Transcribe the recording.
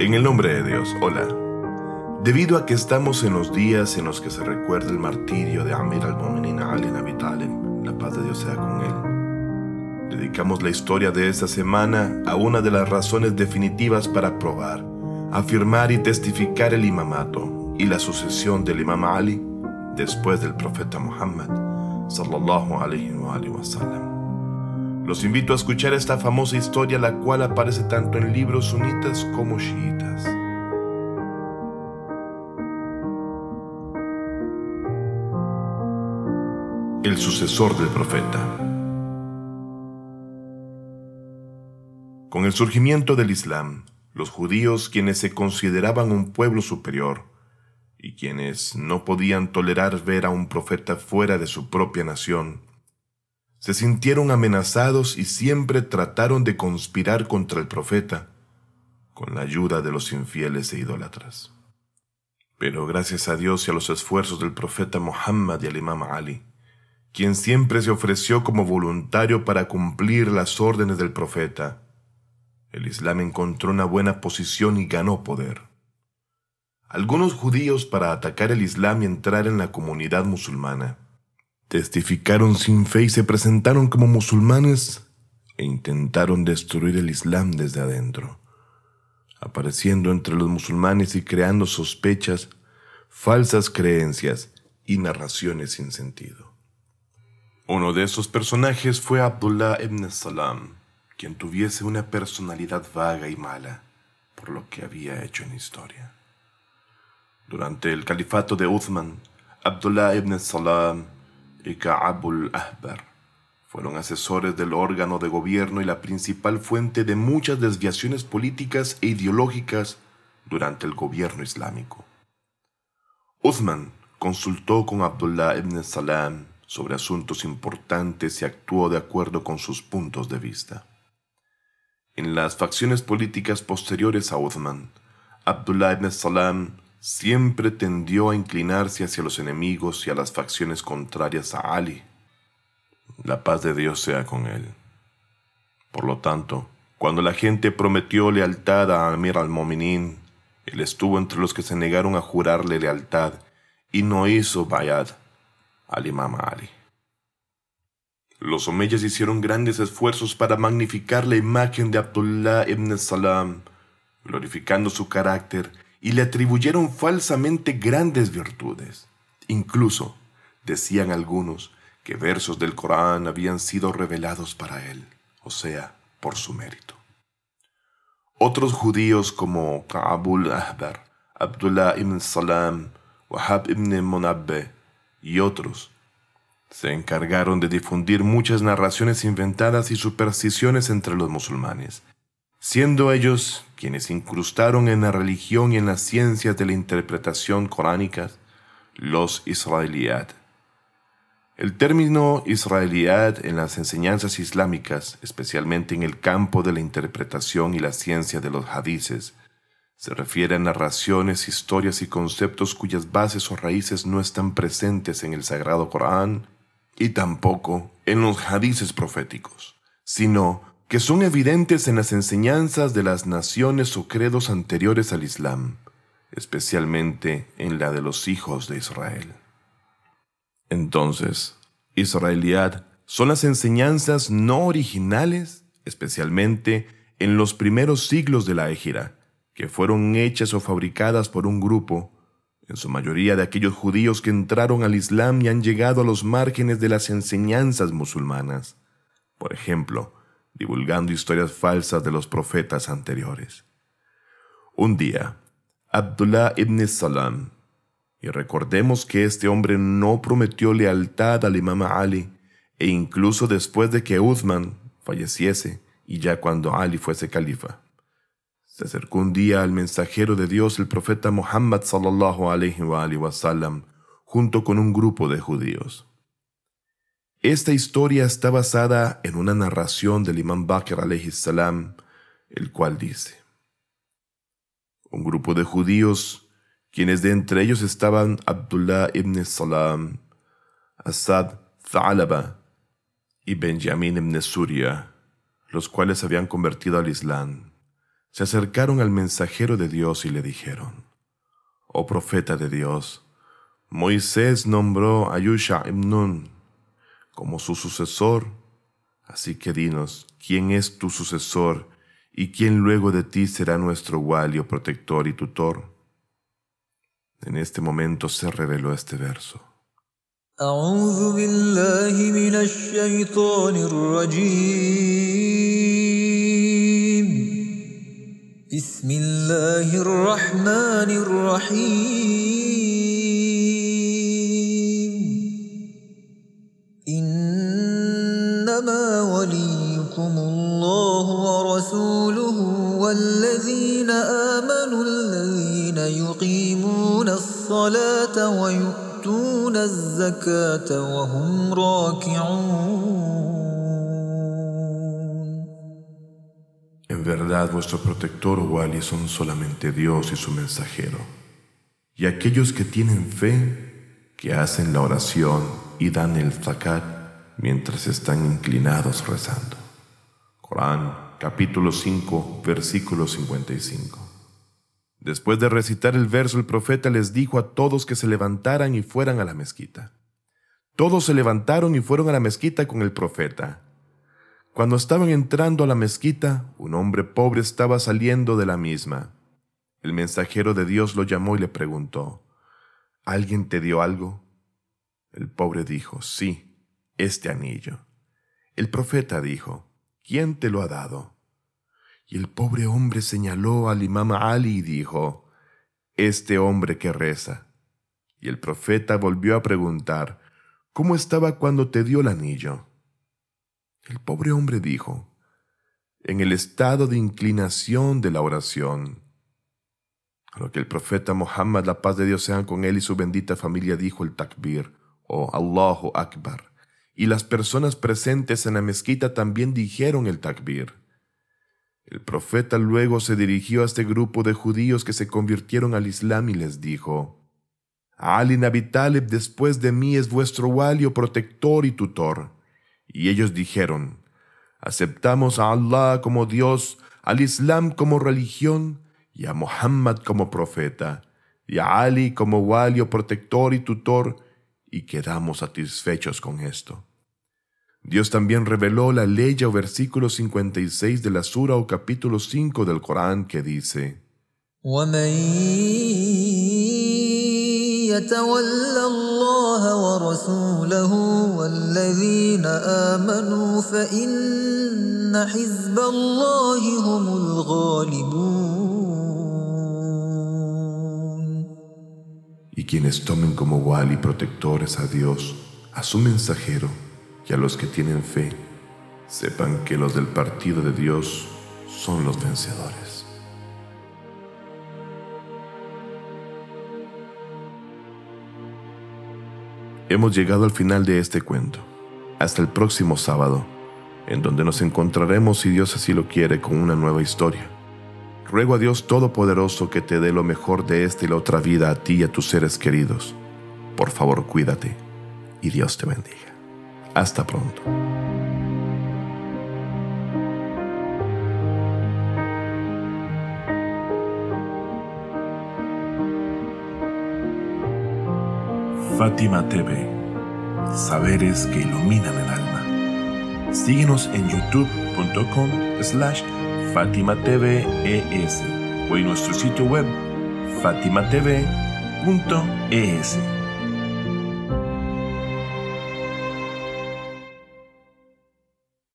En el nombre de Dios, hola. Debido a que estamos en los días en los que se recuerda el martirio de Amir al-Mu'minin Ali Abi Talib, la paz de Dios sea con él, dedicamos la historia de esta semana a una de las razones definitivas para probar, afirmar y testificar el imamato y la sucesión del imam Ali después del profeta Muhammad sallallahu alaihi wa sallam. Los invito a escuchar esta famosa historia la cual aparece tanto en libros sunitas como chiitas. El sucesor del profeta. Con el surgimiento del Islam, los judíos, quienes se consideraban un pueblo superior y quienes no podían tolerar ver a un profeta fuera de su propia nación, se sintieron amenazados y siempre trataron de conspirar contra el profeta, con la ayuda de los infieles e idólatras. Pero gracias a Dios y a los esfuerzos del profeta Muhammad y al imam Ali, quien siempre se ofreció como voluntario para cumplir las órdenes del profeta, el Islam encontró una buena posición y ganó poder. Algunos judíos para atacar el Islam y entrar en la comunidad musulmana testificaron sin fe y se presentaron como musulmanes e intentaron destruir el Islam desde adentro, apareciendo entre los musulmanes y creando sospechas, falsas creencias y narraciones sin sentido. Uno de esos personajes fue Abdullah ibn Salam, quien tuviese una personalidad vaga y mala por lo que había hecho en historia. Durante el califato de Uthman, Abdullah ibn Salam y Ka'abul Ahbar fueron asesores del órgano de gobierno y la principal fuente de muchas desviaciones políticas e ideológicas durante el gobierno islámico. Uthman consultó con Abdullah ibn Salam sobre asuntos importantes y actuó de acuerdo con sus puntos de vista. En las facciones políticas posteriores a Uthman, Abdullah ibn Salam siempre tendió a inclinarse hacia los enemigos y a las facciones contrarias a Ali. La paz de Dios sea con él. Por lo tanto, cuando la gente prometió lealtad a Amir al-Mominin, él estuvo entre los que se negaron a jurarle lealtad y no hizo bayad al imam Ali. Los omeyas hicieron grandes esfuerzos para magnificar la imagen de Abdullah ibn Salam, glorificando su carácter y le atribuyeron falsamente grandes virtudes. Incluso, decían algunos, que versos del Corán habían sido revelados para él, o sea, por su mérito. Otros judíos como Ka'abul Ahbar, Abdullah ibn Salam, Wahab ibn Monabbe y otros se encargaron de difundir muchas narraciones inventadas y supersticiones entre los musulmanes, siendo ellos quienes incrustaron en la religión y en las ciencias de la interpretación coránica los israelíat. El término israelíat en las enseñanzas islámicas, especialmente en el campo de la interpretación y la ciencia de los hadices, se refiere a narraciones, historias y conceptos cuyas bases o raíces no están presentes en el Sagrado Corán y tampoco en los hadices proféticos, sino que son evidentes en las enseñanzas de las naciones o credos anteriores al Islam, especialmente en la de los hijos de Israel. Entonces, Israeliad son las enseñanzas no originales, especialmente en los primeros siglos de la Égira, que fueron hechas o fabricadas por un grupo, en su mayoría de aquellos judíos que entraron al Islam y han llegado a los márgenes de las enseñanzas musulmanas. Por ejemplo, divulgando historias falsas de los profetas anteriores. Un día, Abdullah ibn Salam, y recordemos que este hombre no prometió lealtad al imam Ali, e incluso después de que Uthman falleciese y ya cuando Ali fuese califa. Se acercó un día al mensajero de Dios, el profeta Muhammad sallallahu alaihi wa junto con un grupo de judíos. Esta historia está basada en una narración del imam Bakr salam, el cual dice, un grupo de judíos, quienes de entre ellos estaban Abdullah ibn Salam, Asad Tha'alaba y Benjamin ibn Surya, los cuales habían convertido al Islam, se acercaron al mensajero de Dios y le dijeron, Oh profeta de Dios, Moisés nombró a Yusha ibn Nun como su sucesor, así que dinos, ¿quién es tu sucesor y quién luego de ti será nuestro walio, protector y tutor? En este momento se reveló este verso. بسم الله الرحمن الرحيم الله ورسوله والذين آمنوا الذين يقيمون الصلاة ويؤتون الزكاة وهم راكعون En verdad, vuestro protector Wali son solamente Dios y su mensajero, y aquellos que tienen fe, que hacen la oración y dan el zakat mientras están inclinados rezando. Corán, capítulo 5, versículo 55. Después de recitar el verso, el profeta les dijo a todos que se levantaran y fueran a la mezquita. Todos se levantaron y fueron a la mezquita con el profeta. Cuando estaban entrando a la mezquita, un hombre pobre estaba saliendo de la misma. El mensajero de Dios lo llamó y le preguntó, ¿Alguien te dio algo? El pobre dijo, sí, este anillo. El profeta dijo, ¿quién te lo ha dado? Y el pobre hombre señaló al imam Ali y dijo, este hombre que reza. Y el profeta volvió a preguntar, ¿cómo estaba cuando te dio el anillo? El pobre hombre dijo, en el estado de inclinación de la oración. A lo que el profeta Muhammad, la paz de Dios sea con él y su bendita familia, dijo el takbir, o oh Allahu Akbar. Y las personas presentes en la mezquita también dijeron el takbir. El profeta luego se dirigió a este grupo de judíos que se convirtieron al Islam y les dijo, Ali Nabi Talib después de mí es vuestro walio, protector y tutor. Y ellos dijeron, aceptamos a Allah como Dios, al Islam como religión y a Muhammad como profeta, y a Ali como walio protector y tutor, y quedamos satisfechos con esto. Dios también reveló la ley o versículo 56 de la Sura o capítulo 5 del Corán que dice, y quienes tomen como wali protectores a Dios, a su mensajero y a los que tienen fe, sepan que los del partido de Dios son los vencedores. Hemos llegado al final de este cuento. Hasta el próximo sábado, en donde nos encontraremos, si Dios así lo quiere, con una nueva historia. Ruego a Dios Todopoderoso que te dé lo mejor de esta y la otra vida a ti y a tus seres queridos. Por favor, cuídate y Dios te bendiga. Hasta pronto. Fátima TV. Saberes que iluminan el alma. Síguenos en youtube.com slash Fátima TV ES o en nuestro sitio web fatimatv.es.